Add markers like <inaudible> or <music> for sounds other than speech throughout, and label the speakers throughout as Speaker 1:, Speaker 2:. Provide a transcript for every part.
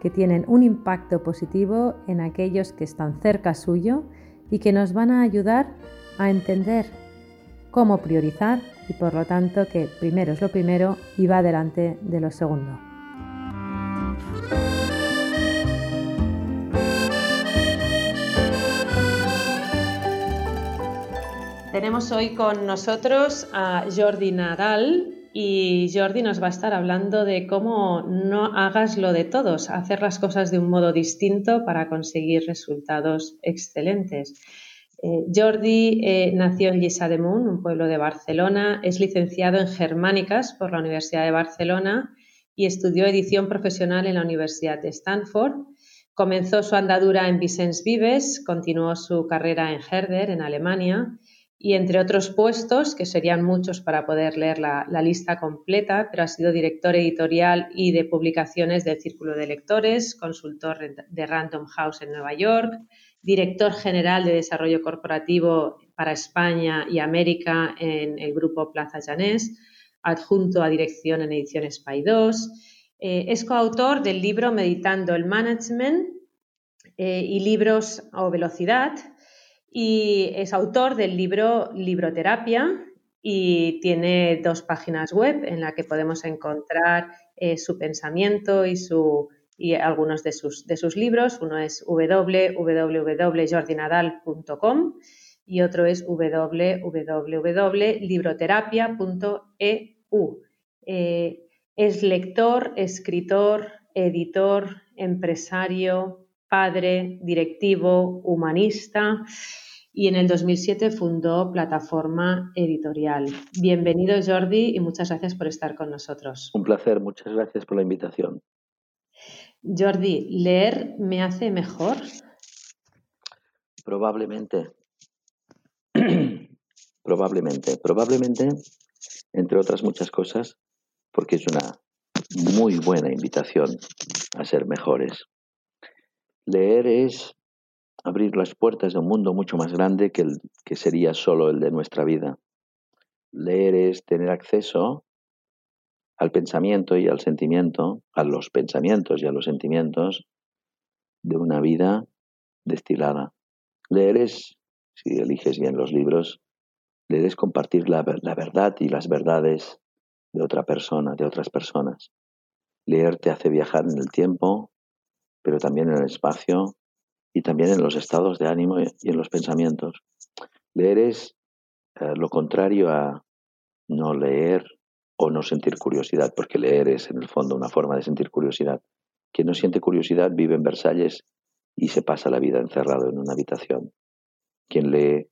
Speaker 1: que tienen un impacto positivo en aquellos que están cerca suyo y que nos van a ayudar a entender cómo priorizar y por lo tanto que primero es lo primero y va delante de lo segundo. Tenemos hoy con nosotros a Jordi Nadal, y Jordi nos va a estar hablando de cómo no hagas lo de todos, hacer las cosas de un modo distinto para conseguir resultados excelentes. Eh, Jordi eh, nació en Lliçà un pueblo de Barcelona, es licenciado en Germánicas por la Universidad de Barcelona y estudió edición profesional en la Universidad de Stanford. Comenzó su andadura en Vicens Vives, continuó su carrera en Herder, en Alemania, y entre otros puestos, que serían muchos para poder leer la, lista completa, pero ha sido director editorial y de publicaciones del Círculo de Lectores, consultor de Random House en Nueva York, director general de Desarrollo Corporativo para España y América en el grupo Plaza Llanés, adjunto a dirección en Ediciones Paidós. Eh, es coautor del libro Meditando el Management eh, y libros o Velocidad, y es autor del libro Libroterapia y tiene dos páginas web en las que podemos encontrar eh, su pensamiento y, su, y algunos de sus, de sus libros. Uno es www.jordinadal.com y otro es www.libroterapia.eu. Eh, es lector, escritor, editor, empresario, padre, directivo, humanista y en el 2007 fundó Plataforma Editorial. Bienvenido Jordi y muchas gracias por estar con nosotros.
Speaker 2: Un placer, muchas gracias por la invitación.
Speaker 1: Jordi, ¿leer me hace mejor?
Speaker 2: Probablemente. <clears throat> probablemente. Probablemente, entre otras muchas cosas, porque es una muy buena invitación a ser mejores. Leer es abrir las puertas de un mundo mucho más grande que, el, que sería solo el de nuestra vida. Leer es tener acceso al pensamiento y al sentimiento, a los pensamientos y a los sentimientos de una vida destilada. Leer es, si eliges bien los libros, leer es compartir la, la verdad y las verdades de otra persona, de otras personas. Leer te hace viajar en el tiempo, pero también en el espacio y también en los estados de ánimo y en los pensamientos. Leer es eh, lo contrario a no leer o no sentir curiosidad, porque leer es en el fondo una forma de sentir curiosidad. Quien no siente curiosidad vive en Versalles y se pasa la vida encerrado en una habitación. Quien lee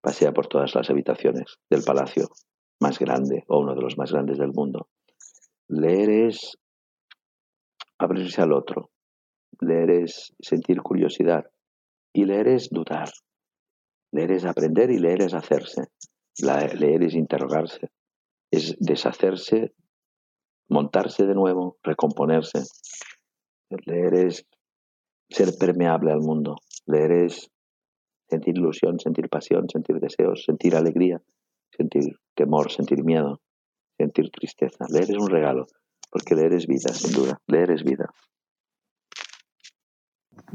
Speaker 2: pasea por todas las habitaciones del palacio más grande o uno de los más grandes del mundo. Leer es abrirse al otro, Leer es sentir curiosidad y leer es dudar. Leer es aprender y leer es hacerse. leer es interrogarse, es deshacerse, montarse de nuevo, recomponerse. Leer es ser permeable al mundo. Leer es sentir ilusión, sentir pasión, sentir deseos, sentir alegría, sentir temor, sentir miedo, sentir tristeza. Leer es un regalo, porque leer es vida, sin duda. Leer es vida.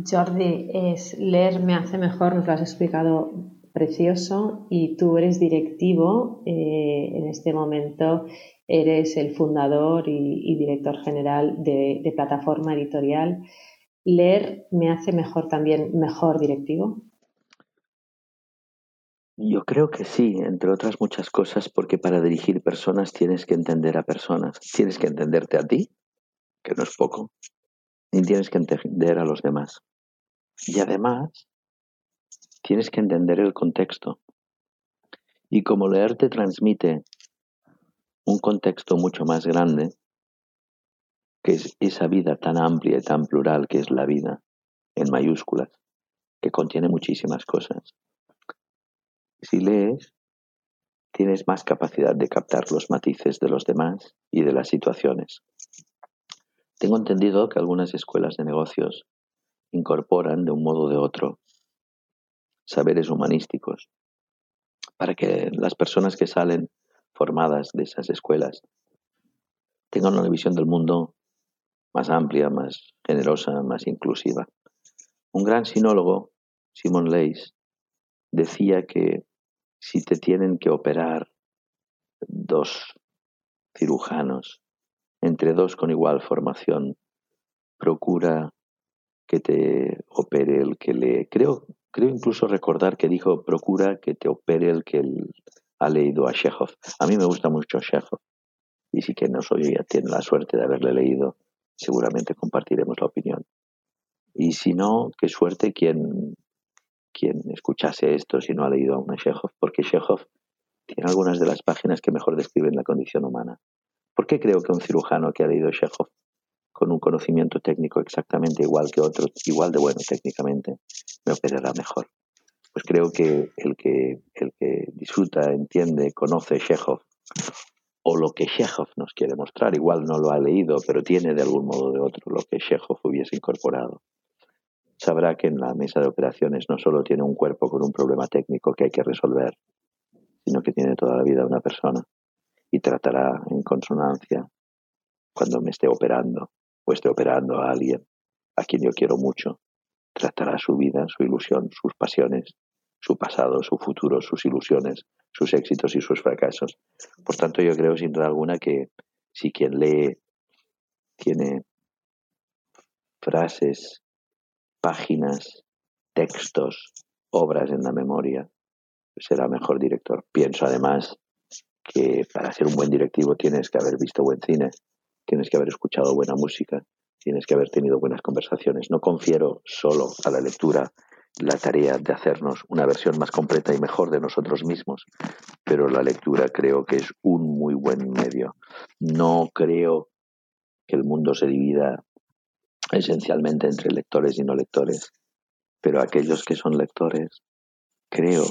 Speaker 1: Jordi, es leer me hace mejor, nos lo has explicado precioso y tú eres directivo, eh, en este momento eres el fundador y, director general de, de, plataforma editorial. ¿Leer me hace mejor también, mejor directivo?
Speaker 2: Yo creo que sí, entre otras muchas cosas, porque para dirigir personas tienes que entender a personas, tienes que entenderte a ti, que no es poco, y tienes que entender a los demás. Y además, tienes que entender el contexto. Y como leer te transmite un contexto mucho más grande, que es esa vida tan amplia y tan plural que es la vida, en mayúsculas, que contiene muchísimas cosas. Si lees, tienes más capacidad de captar los matices de los demás y de las situaciones. Tengo entendido que algunas escuelas de negocios incorporan de un modo o de otro saberes humanísticos para que las personas que salen formadas de esas escuelas tengan una visión del mundo más amplia, más generosa, más inclusiva. Un gran sinólogo, Simon Leys, decía que si te tienen que operar dos cirujanos, entre dos con igual formación, procura que te opere el que le... Creo, creo incluso recordar que dijo, procura que te opere el que ha leído a Chekhov. A mí me gusta mucho Chekhov. Y si que no soy ya tiene la suerte de haberle leído, seguramente compartiremos la opinión. Y si no, qué suerte quien, quien escuchase esto si no ha leído aún a Chekhov, porque Chekhov tiene algunas de las páginas que mejor describen la condición humana. ¿Por qué creo que un cirujano que ha leído Chekhov con un conocimiento técnico exactamente igual que otro, igual de bueno técnicamente, me operará mejor? Pues creo que el que, el que disfruta, entiende, conoce Chekhov, o lo que Chekhov nos quiere mostrar, igual no lo ha leído, pero tiene de algún modo o de otro lo que Chekhov hubiese incorporado sabrá que en la mesa de operaciones no solo tiene un cuerpo con un problema técnico que hay que resolver, sino que tiene toda la vida una persona y tratará en consonancia cuando me esté operando o esté operando a alguien a quien yo quiero mucho, tratará su vida, su ilusión, sus pasiones, su pasado, su futuro, sus ilusiones, sus éxitos y sus fracasos. Por tanto, yo creo sin duda alguna que si quien lee tiene frases páginas, textos, obras en la memoria, será mejor director. Pienso además que para ser un buen directivo tienes que haber visto buen cine, tienes que haber escuchado buena música, tienes que haber tenido buenas conversaciones. No confiero solo a la lectura la tarea de hacernos una versión más completa y mejor de nosotros mismos, pero la lectura creo que es un muy buen medio. No creo que el mundo se divida esencialmente entre lectores y no lectores, pero aquellos que son lectores creo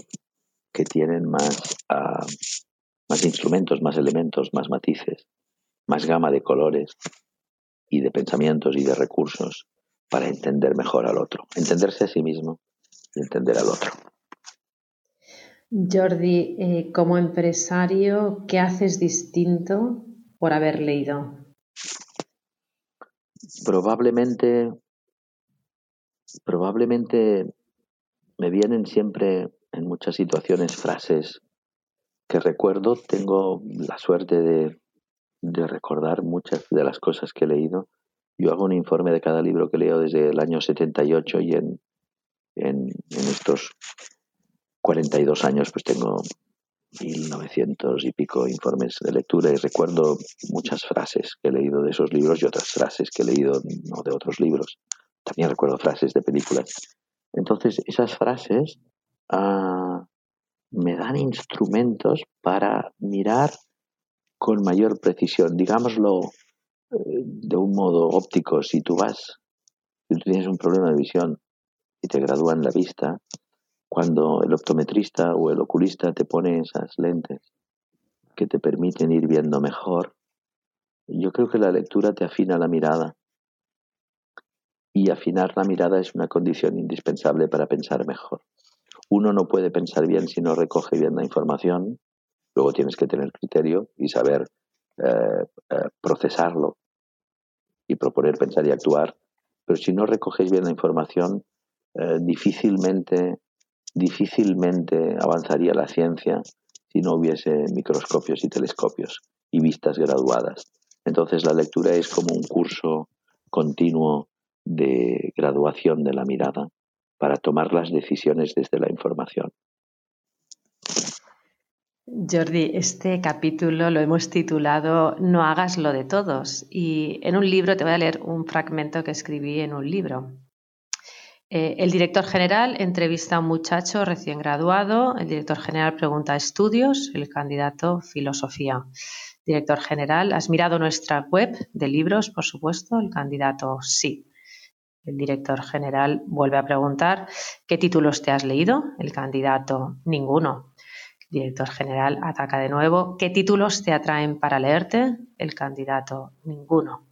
Speaker 2: que tienen más, ah, más instrumentos, más elementos, más matices, más gama de colores y de pensamientos y de recursos para entender mejor al otro, entenderse a sí mismo y entender al otro.
Speaker 1: Jordi, eh, como empresario, ¿qué haces distinto por haber leído?
Speaker 2: Probablemente, probablemente me vienen siempre en muchas situaciones frases que recuerdo. Tengo la suerte de, recordar muchas de las cosas que he leído. Yo hago un informe de cada libro que leo desde el año 78 y en, en, en estos 42 años pues tengo 1900 y pico informes de lectura y recuerdo muchas frases que he leído de esos libros y otras frases que he leído de otros libros. También recuerdo frases de películas. Entonces, esas frases ah, me dan instrumentos para mirar con mayor precisión. Digámoslo eh, de un modo óptico, si tú vas, si tú tienes un problema de visión y te gradúan la vista, cuando el optometrista o el oculista te pone esas lentes que te permiten ir viendo mejor, yo creo que la lectura te afina la mirada. Y afinar la mirada es una condición indispensable para pensar mejor. Uno no puede pensar bien si no recoge bien la información, luego tienes que tener criterio y saber eh, eh, procesarlo y proponer, pensar y actuar, pero si no recoges bien la información, eh, difícilmente difícilmente avanzaría la ciencia si no hubiese microscopios y telescopios y vistas graduadas. Entonces la lectura es como un curso continuo de graduación de la mirada para tomar las decisiones desde la información.
Speaker 1: Jordi, este capítulo lo hemos titulado No hagas lo de todos y en un libro te voy a leer un fragmento que escribí en un libro. Eh, el director general entrevista a un muchacho recién graduado, el director general pregunta estudios, el candidato filosofía. Director general, ¿has mirado nuestra web de libros, por supuesto? El candidato sí. El director general vuelve a preguntar ¿qué títulos te has leído? El candidato ninguno. El director general ataca de nuevo ¿qué títulos te atraen para leerte? El candidato ninguno.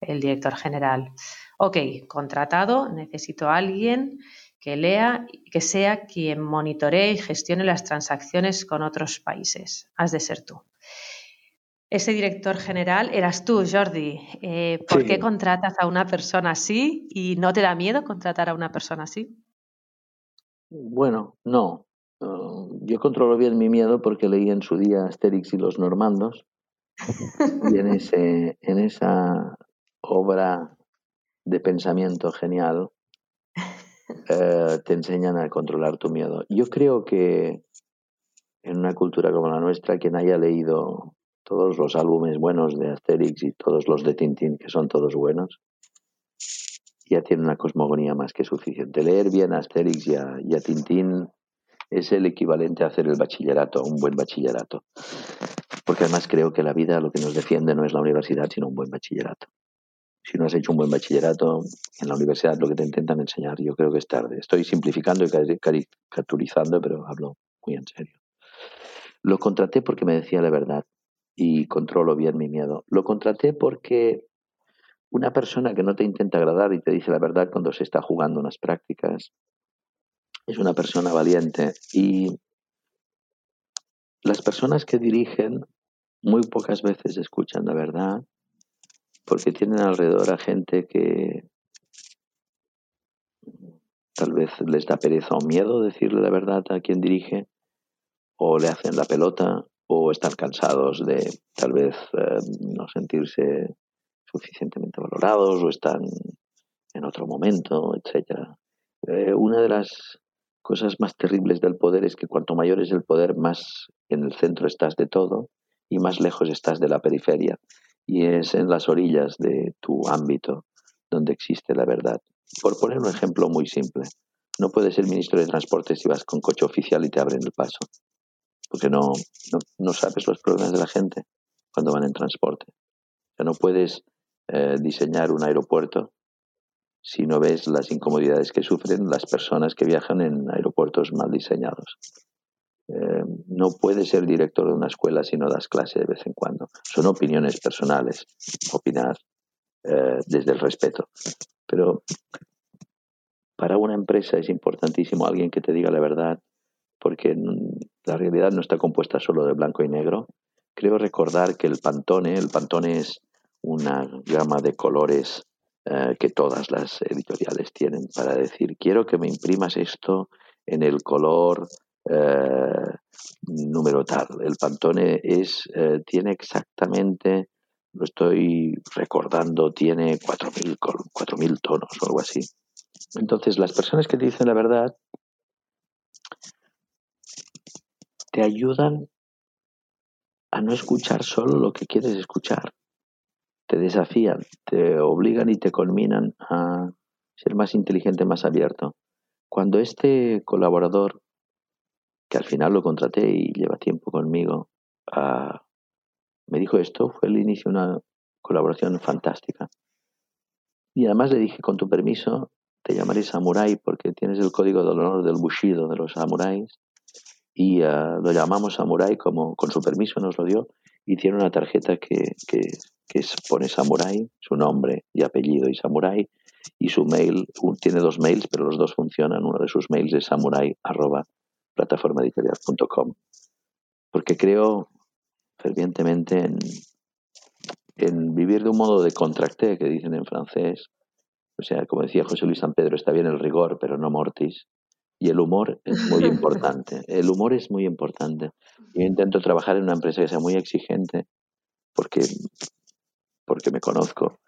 Speaker 1: El director general ok, contratado, necesito a alguien que lea y que sea quien monitoree y gestione las transacciones con otros países. Has de ser tú. Ese director general eras tú, Jordi. Eh, ¿Por qué contratas a una persona así y no te da miedo contratar a una persona así?
Speaker 2: Bueno, no. yo controlo bien mi miedo porque leí en su día Asterix y los Normandos. y en, ese, en esa obra de pensamiento genial eh, te enseñan a controlar tu miedo. Yo creo que en una cultura como la nuestra, quien haya leído todos los álbumes buenos de Asterix y todos los de Tintín, que son todos buenos, ya tiene una cosmogonía más que suficiente. Leer bien Asterix y a, y a Tintín es el equivalente a hacer el bachillerato, un buen bachillerato. Porque además creo que la vida lo que nos defiende no es la universidad, sino un buen bachillerato si no has hecho un buen bachillerato, en la universidad lo que te intentan enseñar, yo creo que es tarde. Estoy simplificando y caricaturizando, pero hablo muy en serio. Lo contraté porque me decía la verdad y controlo bien mi miedo. Lo contraté porque una persona que no te intenta agradar y te dice la verdad cuando se está jugando unas prácticas es una persona valiente y las personas que dirigen muy pocas veces escuchan la verdad porque tienen alrededor a gente que tal vez les da pereza o miedo decirle la verdad a quien dirige, o le hacen la pelota, o están cansados de tal vez eh, no sentirse suficientemente valorados, o están en otro momento, etc. Eh, una de las cosas más terribles del poder es que cuanto mayor es el poder, más en el centro estás de todo y más lejos estás de la periferia y es en las orillas de tu ámbito donde existe la verdad. Por poner un ejemplo muy simple, no puedes ser ministro de Transporte si vas con coche oficial y te abren el paso, porque no, no, sabes los problemas de la gente cuando van en transporte. No puedes eh, diseñar un aeropuerto si no ves las incomodidades que sufren las personas que viajan en aeropuertos mal diseñados. Eh, no puedes ser director de una escuela si no das clase de vez en cuando. Son opiniones personales, opinar eh, desde el respeto. Pero para una empresa es importantísimo alguien que te diga la verdad, porque la realidad no está compuesta solo de blanco y negro. Creo recordar que el Pantone, el Pantone es una gama de colores eh, que todas las editoriales tienen para decir, quiero que me imprimas esto en el color eh, número tal. El Pantone es, eh, tiene exactamente, lo estoy recordando, tiene 4.000 tonos o algo así. Entonces, las personas que dicen la verdad te ayudan a no escuchar solo lo que quieres escuchar. Te desafían, te obligan y te culminan a ser más inteligente, más abierto. Cuando este colaborador que al final lo contraté y lleva tiempo conmigo, ah, me dijo esto, fue el inicio de una colaboración fantástica. Y además le dije, con tu permiso, te llamaré Samurai porque tienes el código del honor del Bushido de los samuráis. Y ah, lo llamamos Samurai, como con su permiso nos lo dio. Y tiene una tarjeta que, que, que pone Samurai, su nombre y apellido y Samurai. Y su mail, tiene dos mails, pero los dos funcionan. Uno de sus mails es samurai plataformaeditorial.com, porque creo fervientemente en, en vivir de un modo de contracté, que dicen en francés. O sea, como decía José Luis San Pedro, está bien el rigor, pero no mortis. Y el humor es muy <laughs> importante. El humor es muy importante. Yo intento trabajar en una empresa que sea muy exigente porque, porque me conozco.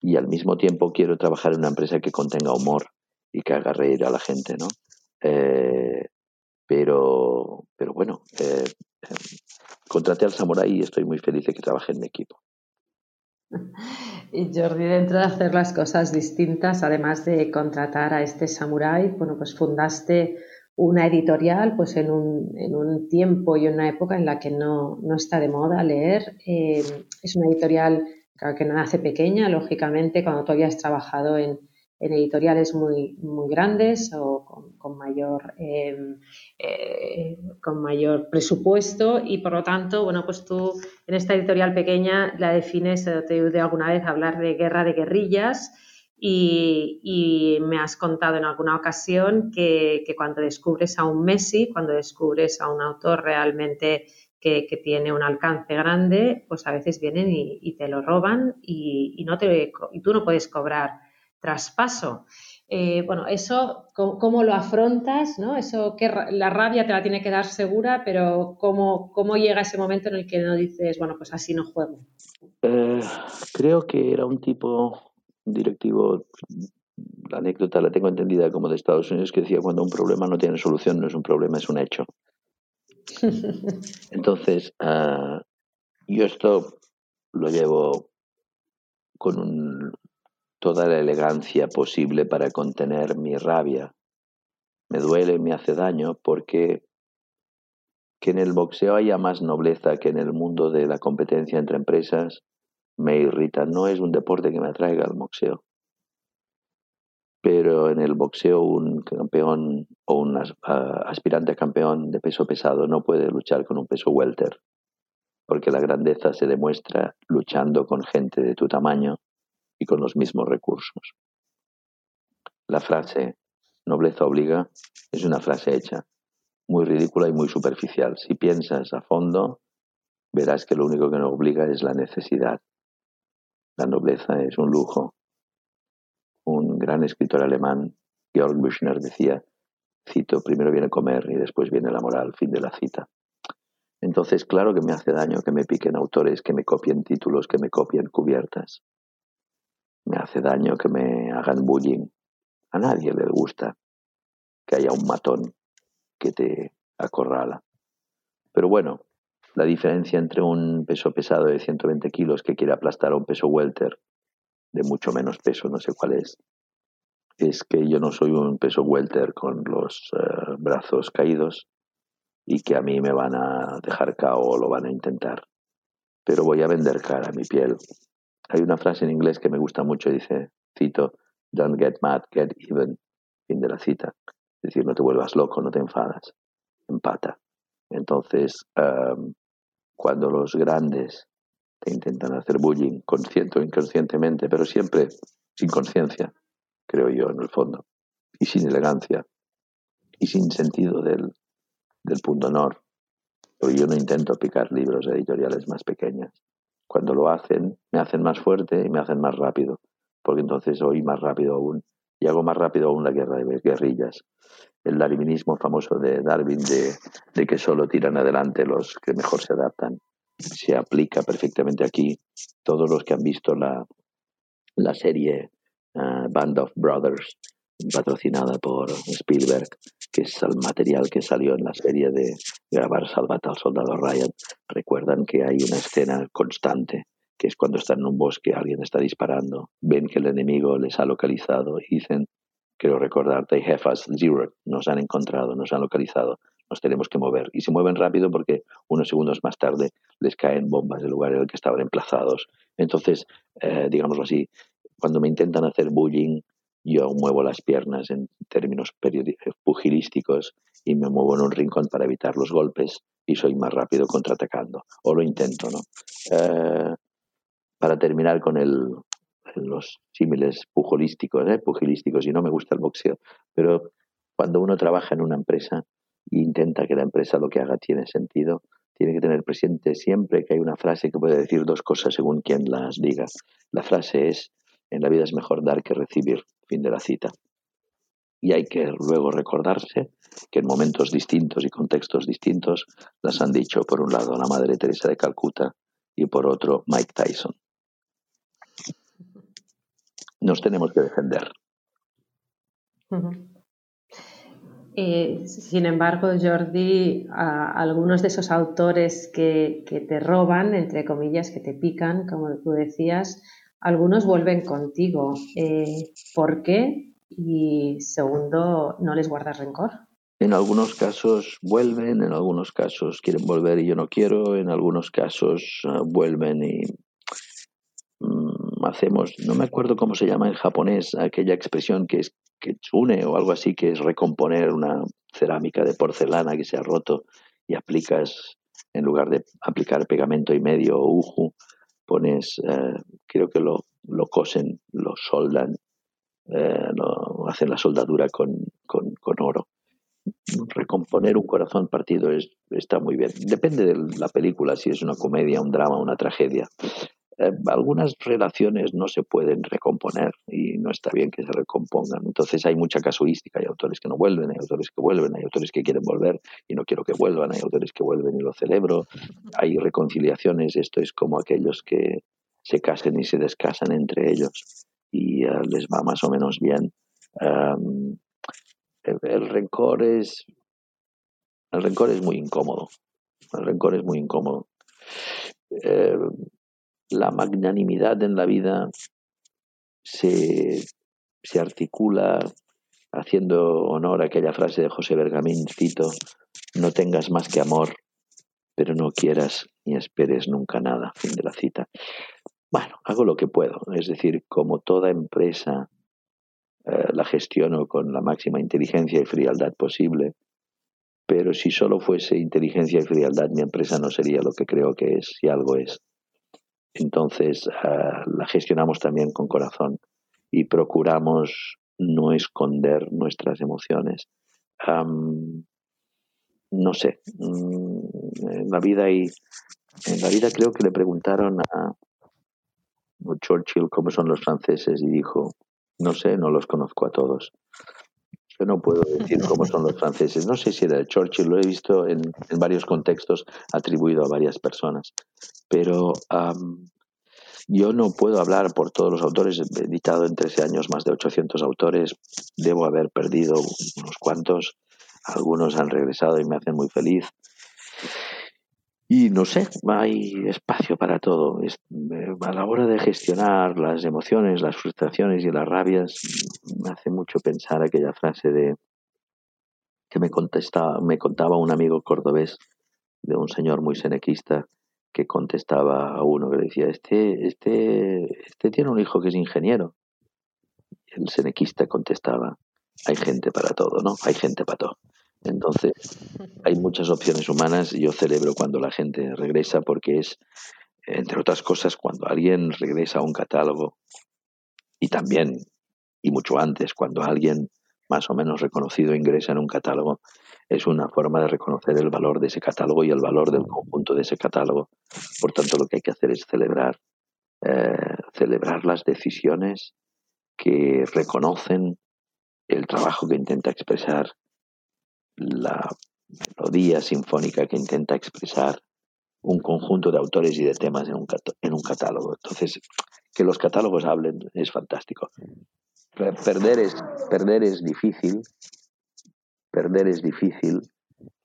Speaker 2: Y al mismo tiempo quiero trabajar en una empresa que contenga humor y que haga reír a la gente, ¿no? Eh, pero, pero bueno, eh, em, contraté al Samurai y estoy muy feliz de que trabaje en mi equipo. <laughs>
Speaker 1: Y Jordi, dentro de hacer las cosas distintas, además de contratar a este Samurai, bueno, pues fundaste una editorial pues en un, en un tiempo y una época en la que no, no está de moda leer. Eh, es una editorial claro, que nace pequeña, lógicamente, cuando tú habías trabajado en, en editoriales muy, muy grandes o con, mayor, em, eh, con mayor presupuesto y por lo tanto, bueno, pues tú en esta editorial pequeña la defines, te he oído alguna vez hablar de guerra de guerrillas y, me has contado en alguna ocasión que, cuando descubres a un Messi, cuando descubres a un autor realmente que, tiene un alcance grande, pues a veces vienen y, te lo roban y, no te, y tú no puedes cobrar traspaso. Eh, bueno, eso, ¿cómo, lo afrontas? ¿no? Eso que la rabia te la tiene que dar segura, pero ¿cómo, ¿cómo llega ese momento en el que no dices, bueno, pues así no juego?
Speaker 2: Eh, creo que era un tipo directivo, la anécdota la tengo entendida como de Estados Unidos, que decía, cuando un problema no tiene solución, no es un problema, es un hecho. <laughs> Entonces, uh, yo esto lo llevo con un, toda la elegancia posible para contener mi rabia. Me duele, me hace daño, porque que en el boxeo haya más nobleza que en el mundo de la competencia entre empresas me irrita. No es un deporte que me atraiga al boxeo. Pero en el boxeo un campeón o un aspirante a campeón de peso pesado no puede luchar con un peso welter, porque la grandeza se demuestra luchando con gente de tu tamaño y con los mismos recursos. La frase nobleza obliga es una frase hecha, muy ridícula y muy superficial. Si piensas a fondo, verás que lo único que nos obliga es la necesidad. La nobleza es un lujo. Un gran escritor alemán, Georg Büchner, decía, cito, primero viene comer y después viene la moral, fin de la cita. Entonces, claro que me hace daño que me piquen autores, que me copien títulos, que me copien cubiertas. Me hace daño que me hagan bullying. A nadie le gusta que haya un matón que te acorrala. Pero bueno, la diferencia entre un peso pesado de 120 kilos que quiere aplastar a un peso welter de mucho menos peso, no sé cuál es, es que yo no soy un peso welter con los eh, brazos caídos y que a mí me van a dejar cao o lo van a intentar. Pero voy a vender cara a mi piel. Hay una frase en inglés que me gusta mucho, dice, cito, don't get mad, get even, fin de la cita. Es decir, no te vuelvas loco, no te enfadas, empata. Entonces, em, cuando los grandes te intentan hacer bullying, consciente o inconscientemente, pero siempre sin conciencia, creo yo, en el fondo, y sin elegancia, y sin sentido del, del punto honor. Yo no intento picar libros editoriales más pequeñas. Cuando lo hacen, me hacen más fuerte y me hacen más rápido, porque entonces oí más rápido aún, y hago más rápido aún la guerra de guerrillas. El darwinismo famoso de Darwin de, que solo tiran adelante los que mejor se adaptan se aplica perfectamente aquí. Todos los que han visto la, la serie uh, Band of Brothers, patrocinada por Spielberg, que es el material que salió en la serie de grabar Salvat al Soldado Ryan, recuerdan que hay una escena constante, que es cuando están en un bosque, alguien está disparando, ven que el enemigo les ha localizado y dicen, quiero recordar, they have zero, nos han encontrado, nos han localizado, nos tenemos que mover. Y se mueven rápido porque unos segundos más tarde les caen bombas del lugar en el que estaban emplazados. Entonces, eh, digámoslo así, cuando me intentan hacer bullying, yo muevo las piernas en términos pugilísticos y me muevo en un rincón para evitar los golpes y soy más rápido contraatacando. O lo intento, ¿no? Eh, para terminar con el, los símiles pugilísticos, ¿eh? pugilísticos, y no me gusta el boxeo, pero cuando uno trabaja en una empresa e intenta que la empresa lo que haga tiene sentido, tiene que tener presente siempre que hay una frase que puede decir dos cosas según quien las diga. La frase es, en la vida es mejor dar que recibir, fin de la cita. Y hay que luego recordarse que en momentos distintos y contextos distintos las han dicho, por un lado, la Madre Teresa de Calcuta y por otro, Mike Tyson. Nos tenemos que defender.
Speaker 1: Sin embargo, Jordi, algunos de esos autores que, te roban, entre comillas, que te pican, como tú decías, algunos vuelven contigo. Eh, ¿Por qué? Y segundo, ¿no les guardas rencor?
Speaker 2: En algunos casos vuelven, en algunos casos quieren volver y yo no quiero, en algunos casos ah, vuelven y mm, hacemos, no me acuerdo cómo se llama en japonés, aquella expresión que es ketsune o algo así, que es recomponer una cerámica de porcelana que se ha roto y aplicas, en lugar de aplicar pegamento y medio o uju, pones, eh, creo que lo, lo cosen, lo soldan, eh, hacen la soldadura con, con, con, oro. Recomponer un corazón partido es, está muy bien. Depende de la película, si es una comedia, un drama, una tragedia. Eh, algunas relaciones no se pueden recomponer y no está bien que se recompongan. Entonces hay mucha casuística, hay autores que no vuelven, hay autores que vuelven, hay autores que quieren volver y no quiero que vuelvan, hay autores que vuelven y lo celebro, hay reconciliaciones, esto es como aquellos que se casen y se descasan entre ellos y uh, les va más o menos bien. Um, el, el rencor es el rencor es muy incómodo. El rencor es muy incómodo. Eh, la magnanimidad en la vida se, se articula haciendo honor a aquella frase de José Bergamín, cito, no tengas más que amor, pero no quieras ni esperes nunca nada. Fin de la cita. Bueno, hago lo que puedo, es decir, como toda empresa eh, la gestiono con la máxima inteligencia y frialdad posible, pero si solo fuese inteligencia y frialdad, mi empresa no sería lo que creo que es, si algo es. Entonces uh, la gestionamos también con corazón y procuramos no esconder nuestras emociones. Um, no sé, um, en la vida y en la vida creo que le preguntaron a, Churchill cómo son los franceses y dijo, no sé, no los conozco a todos. Yo no puedo decir cómo son los franceses. No sé si era de Churchill, lo he visto en, varios contextos atribuido a varias personas. Pero um, yo no puedo hablar por todos los autores. He editado en 13 años más de 800 autores. Debo haber perdido unos cuantos. Algunos han regresado y me hacen muy feliz. Y no sé, hay espacio para todo. Eh, a la hora de gestionar las emociones, las frustraciones y las rabias, me hace mucho pensar aquella frase de que me, contestaba, me contaba un amigo cordobés de un señor muy senequista que contestaba a uno que le decía, este, este, este tiene un hijo que es ingeniero. El senequista contestaba, hay gente para todo, ¿no? Hay gente para todo. Entonces, hay muchas opciones humanas y yo celebro cuando la gente regresa porque es, entre otras cosas, cuando alguien regresa a un catálogo y también, y mucho antes, cuando alguien más o menos reconocido ingresa en un catálogo, es una forma de reconocer el valor de ese catálogo y el valor del conjunto de ese catálogo. Por tanto, lo que hay que hacer es celebrar, eh, celebrar las decisiones que reconocen el trabajo que intenta expresar la melodía sinfónica que intenta expresar un conjunto de autores y de temas en un, en un catálogo. Entonces, que los catálogos hablen es fantástico. Perder es, perder es difícil, perder es difícil,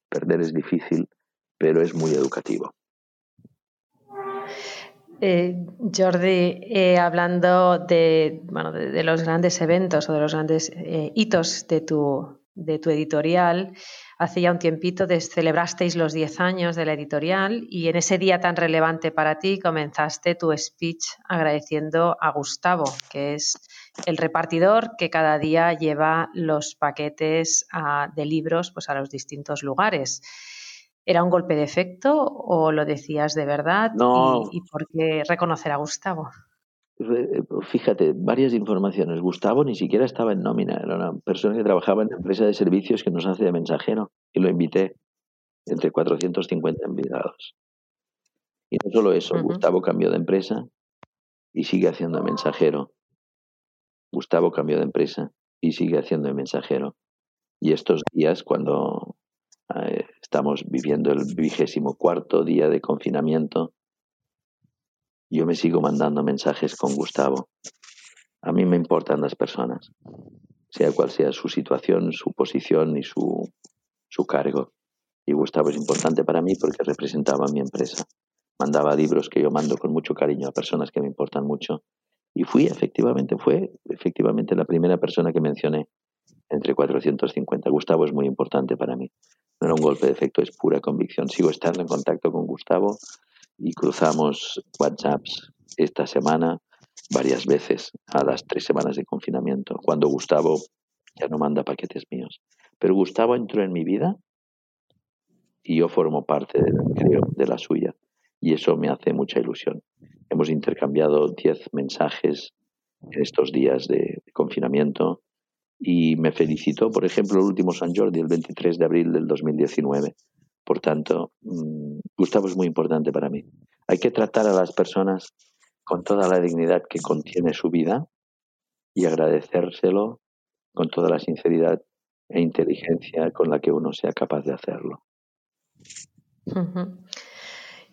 Speaker 2: perder es difícil, pero es muy educativo.
Speaker 1: Eh, Jordi, eh, hablando de, bueno, de, los grandes eventos o de los grandes eh, hitos de tu, de tu editorial. Hace ya un tiempito celebrasteis los 10 años de la editorial y en ese día tan relevante para ti comenzaste tu speech agradeciendo a Gustavo, que es el repartidor que cada día lleva los paquetes a, de libros pues, a los distintos lugares. ¿Era un golpe de efecto o lo decías de verdad?
Speaker 2: No.
Speaker 1: ¿Y, y por qué reconocer a Gustavo?
Speaker 2: Eh, fíjate, varias informaciones. Gustavo ni siquiera estaba en nómina, era una persona que trabajaba en la empresa de servicios que nos hace de mensajero y lo invité entre 450 invitados. Y no solo eso, uh -huh. Gustavo cambió de empresa y sigue haciendo de mensajero. Gustavo cambió de empresa y sigue haciendo de mensajero. Y estos días, cuando eh, estamos viviendo el vigésimo cuarto día de confinamiento, yo me sigo mandando mensajes con Gustavo. A mí me importan las personas, sea cual sea su situación, su posición y su, su cargo. Y Gustavo es importante para mí porque representaba mi empresa. Mandaba libros que yo mando con mucho cariño a personas que me importan mucho. Y fui, efectivamente, fue efectivamente la primera persona que mencioné entre 450. Gustavo es muy importante para mí. No era un golpe de efecto, es pura convicción. Sigo estando en contacto con Gustavo y cruzamos WhatsApps esta semana varias veces a las tres semanas de confinamiento, cuando Gustavo ya no manda paquetes míos. Pero Gustavo entró en mi vida y yo formo parte, de, creo, de la suya. Y eso me hace mucha ilusión. Hemos intercambiado diez mensajes en estos días de confinamiento y me felicitó, por ejemplo, el último San Jordi, el 23 de abril del 2019. Por tanto, mm, Gustavo es muy importante para mí. Hay que tratar a las personas con toda la dignidad que contiene su vida y agradecérselo con toda la sinceridad e inteligencia con la que uno sea capaz de hacerlo.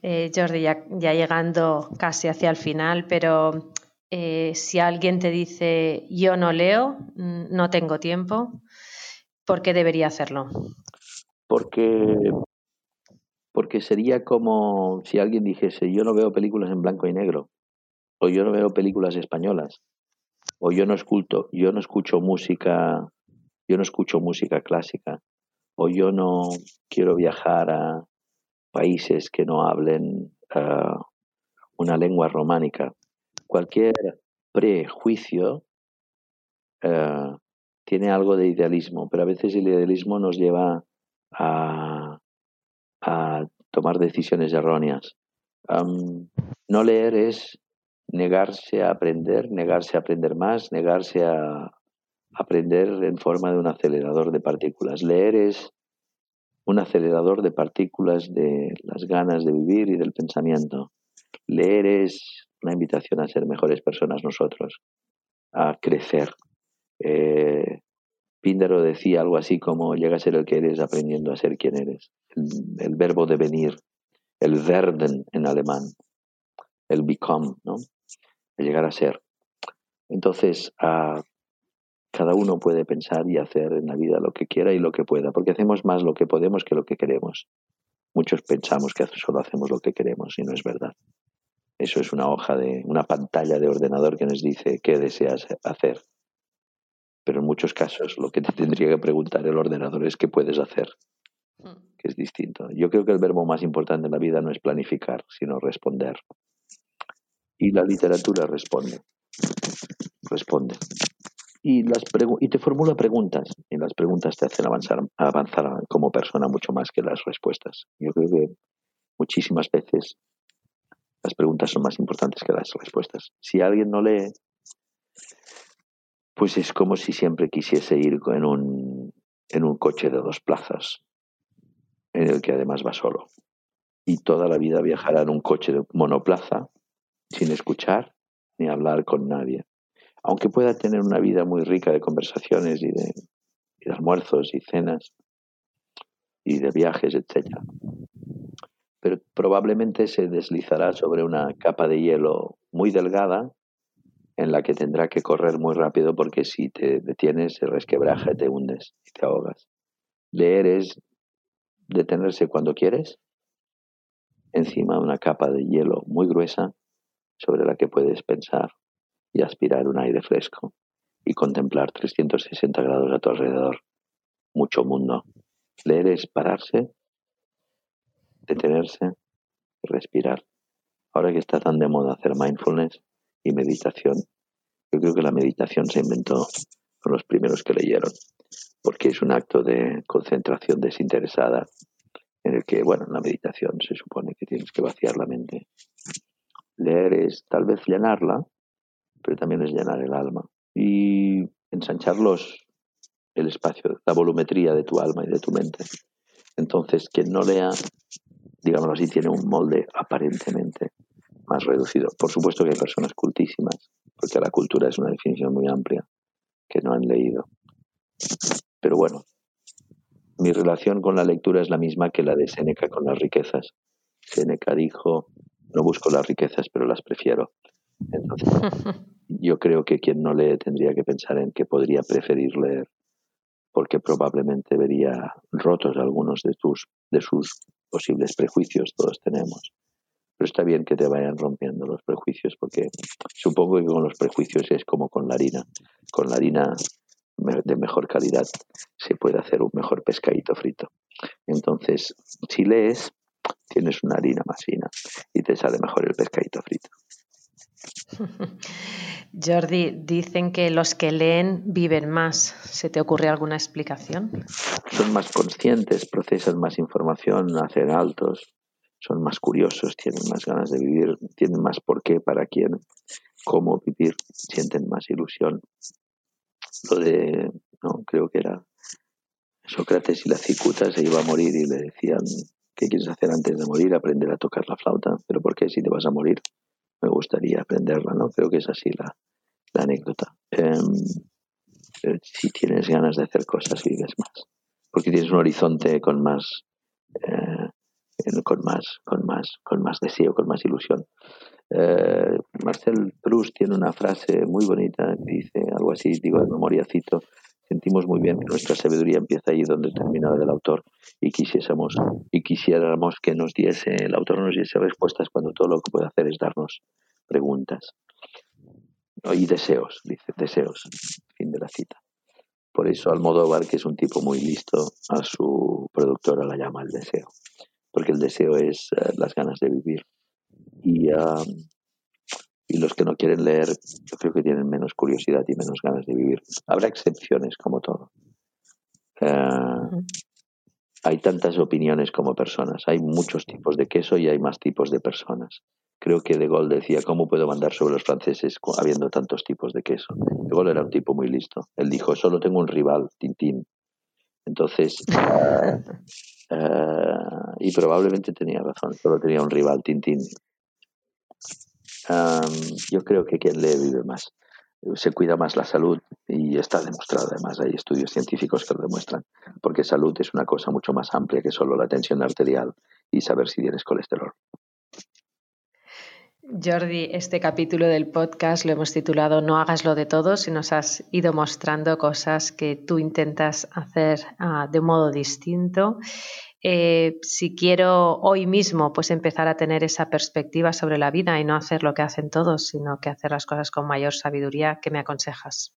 Speaker 1: Eh, Jordi, ya, llegando casi hacia el final, pero eh, si alguien te dice yo no leo, mm, no tengo tiempo, ¿por qué debería hacerlo?
Speaker 2: Porque, porque sería como si alguien dijese yo no veo películas en blanco y negro, o yo no veo películas españolas, o yo no escucho, yo no escucho música, yo no escucho música clásica, o yo no quiero viajar a países que no hablen ah, una lengua románica cualquier prejuicio eh, tiene algo de idealismo, pero a veces el idealismo nos lleva a, tomar decisiones erróneas. no leer es negarse a aprender, negarse a aprender más, negarse a aprender en forma de un acelerador de partículas. Leer es un acelerador de partículas de las ganas de vivir y del pensamiento. Leer es una invitación a ser mejores personas nosotros, a crecer. Eh, Píndaro decía algo así como llega a ser el que eres aprendiendo a ser quien eres. El, verbo devenir, el werden en alemán, el become, ¿no? El llegar a ser. Entonces, cada uno puede pensar y hacer en la vida lo que quiera y lo que pueda, porque hacemos más lo que podemos que lo que queremos. Muchos pensamos que solo hacemos lo que queremos y no es verdad. Eso es una hoja de una pantalla de ordenador que nos dice qué deseas hacer. Pero en muchos casos lo que te tendría que preguntar el ordenador es qué puedes hacer, hmm. que es distinto. Yo creo que el verbo más importante en la vida no es planificar, sino responder. Y la literatura responde. Responde. Y, las y te formula preguntas, y las preguntas te hacen avanzar, avanzar como persona mucho más que las respuestas. Yo creo que muchísimas veces las preguntas son más importantes que las respuestas. Si alguien no lee, pues es como si siempre quisiese ir en un, en un coche de dos plazas, en el que además va solo. Y toda la vida viajará en un coche de monoplaza sin escuchar ni hablar con nadie. Aunque pueda tener una vida muy rica de conversaciones y de, de almuerzos y cenas y de viajes, etcétera pero probablemente se deslizará sobre una capa de hielo muy delgada en la que tendrá que correr muy rápido porque si te detienes se resquebraja te hundes y te ahogas. Leer es detenerse cuando quieres encima de una capa de hielo muy gruesa sobre la que puedes pensar y aspirar un aire fresco y contemplar 360 grados a tu alrededor. Mucho mundo. Leer es pararse detenerse respirar. Ahora que está tan de moda hacer mindfulness y meditación, yo creo que la meditación se inventó con los primeros que leyeron, porque es un acto de concentración desinteresada en el que, bueno, en la meditación se supone que tienes que vaciar la mente. Leer es tal vez llenarla, pero también es llenar el alma y ensanchar el espacio, la volumetría de tu alma y de tu mente. Entonces, quien no lea digámoslo así, tiene un molde aparentemente más reducido. Por supuesto que hay personas cultísimas, porque la cultura es una definición muy amplia, que no han leído. Pero bueno, mi relación con la lectura es la misma que la de Seneca con las riquezas. Seneca dijo, no busco las riquezas, pero las prefiero. Entonces, <laughs> yo creo que quien no lee tendría que pensar en que podría preferir leer, porque probablemente vería rotos algunos de, tus, de sus posibles prejuicios todos tenemos. Pero está bien que te vayan rompiendo los prejuicios, porque supongo que con los prejuicios es como con la harina. Con la harina de mejor calidad se puede hacer un mejor pescadito frito. Entonces, si lees, tienes una harina más fina y te sale mejor el pescadito frito. <laughs>
Speaker 1: Jordi, dicen que los que leen viven más. ¿Se te ocurre alguna explicación?
Speaker 2: Son más conscientes, procesan más información, hacen altos, son más curiosos, tienen más ganas de vivir, tienen más por qué, para quién, cómo vivir, sienten más ilusión. Lo de, no, creo que era Sócrates y la cicuta se iba a morir y le decían, ¿qué quieres hacer antes de morir? Aprender a tocar la flauta. ¿Pero por qué si te vas a morir? Me gustaría aprenderla, ¿no? Creo que es así la, anécdota. Em, si tienes ganas de hacer cosas, vives más. Porque tienes un horizonte con más, eh, con más, con más, con más deseo, con más ilusión. Eh, Marcel Proust tiene una frase muy bonita dice algo así, digo de memoria cito, sentimos muy bien que nuestra sabiduría empieza ahí donde termina el autor y quisiésemos y quisiéramos que nos diese el autor nos diese respuestas cuando todo lo que puede hacer es darnos preguntas y deseos dice deseos fin de la cita. Por eso Almodóvar que es un tipo muy listo a su productora la llama el deseo porque el deseo es eh, las ganas de vivir y y los que no quieren leer, yo creo que tienen menos curiosidad y menos ganas de vivir. Habrá excepciones, como todo. Eh, hay tantas opiniones como personas. Hay muchos tipos de queso y hay más tipos de personas. Creo que De Gaulle decía, ¿cómo puedo mandar sobre los franceses habiendo tantos tipos de queso? De Gaulle era un tipo muy listo. Él dijo, solo tengo un rival, Tintín. Entonces, <laughs> eh, y probablemente tenía razón, solo tenía un rival, Tintín yo creo que quien lee vive más. Se cuida más la salud y está demostrado además, hay estudios científicos que lo demuestran, porque salud es una cosa mucho más amplia que solo la tensión arterial y saber si tienes colesterol.
Speaker 1: Jordi, este capítulo del podcast lo hemos titulado No hagas lo de todos y nos has ido mostrando cosas que tú intentas hacer uh, de modo distinto eh, si quiero hoy mismo pues empezar a tener esa perspectiva sobre la vida y no hacer lo que hacen todos, sino que hacer las cosas con mayor sabiduría, ¿qué me aconsejas?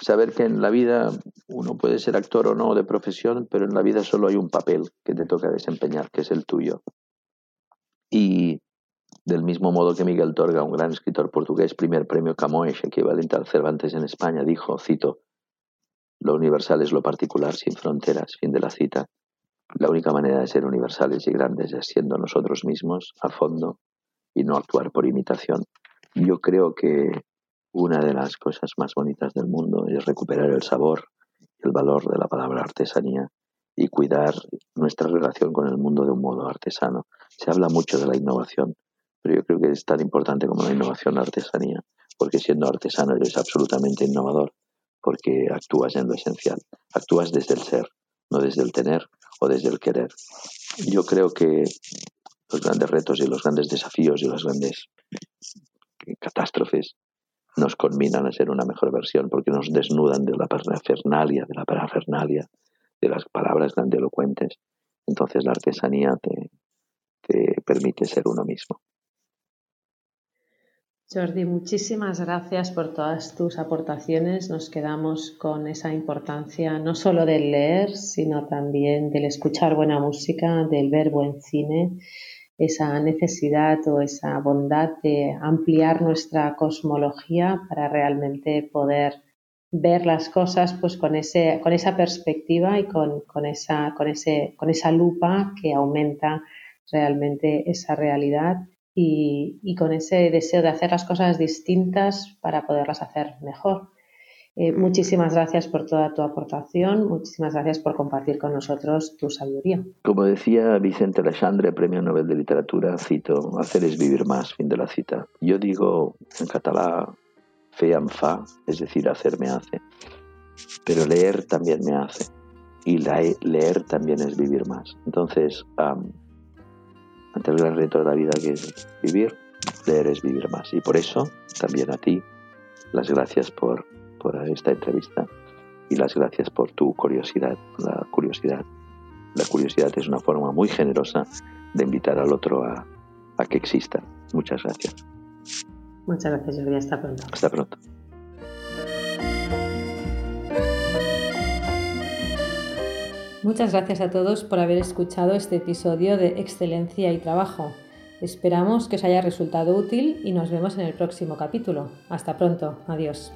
Speaker 2: Saber que en la vida uno puede ser actor o no de profesión, pero en la vida solo hay un papel que te toca desempeñar, que es el tuyo. Y del mismo modo que Miguel Torga, un gran escritor portugués, primer premio Camões, equivalente al Cervantes en España, dijo, cito, lo universal es lo particular sin fronteras, fin de la cita. La única manera de ser universales y grandes es siendo nosotros mismos a fondo y no actuar por imitación. Yo creo que una de las cosas más bonitas del mundo es recuperar el sabor y el valor de la palabra artesanía y cuidar nuestra relación con el mundo de un modo artesano. Se habla mucho de la innovación, pero yo creo que es tan importante como la innovación la artesanía, porque siendo artesano eres absolutamente innovador, porque actúas en lo esencial, actúas desde el ser, no desde el tener o desde el querer. Yo creo que los grandes retos y los grandes desafíos y las grandes catástrofes nos combinan a ser una mejor versión porque nos desnudan de la parafernalia, de la parafernalia, de las palabras grandilocuentes. Entonces la artesanía te, te permite ser uno mismo.
Speaker 1: Jordi, muchísimas gracias por todas tus aportaciones. Nos quedamos con esa importancia no solo del leer, sino también del escuchar buena música, del ver buen cine, esa necesidad o esa bondad de ampliar nuestra cosmología para realmente poder ver las cosas pues con, ese, con esa perspectiva y con, con, esa, con, ese, con esa lupa que aumenta realmente esa realidad y, con ese deseo de hacer las cosas distintas para poderlas hacer mejor. Eh, muchísimas gracias por toda tu aportación, muchísimas gracias por compartir con nosotros tu sabiduría.
Speaker 2: Como decía Vicente Alexandre, Premio Nobel de Literatura, cito, hacer es vivir más, fin de la cita. Yo digo en catalán, fe en fa, es decir, hacer me hace, pero leer también me hace y leer también es vivir más. Entonces, ante el gran reto de la vida que es vivir, leer es vivir más. Y por eso, también a ti, las gracias por, por esta entrevista y las gracias por tu curiosidad. La curiosidad, la curiosidad es una forma muy generosa de invitar al otro a, a que exista. Muchas gracias.
Speaker 1: Muchas gracias, Jordi. Hasta pronto.
Speaker 2: Hasta pronto.
Speaker 1: Muchas gracias a todos por haber escuchado este episodio de Excelencia y Trabajo. Esperamos que os haya resultado útil y nos vemos en el próximo capítulo. Hasta pronto. Adiós.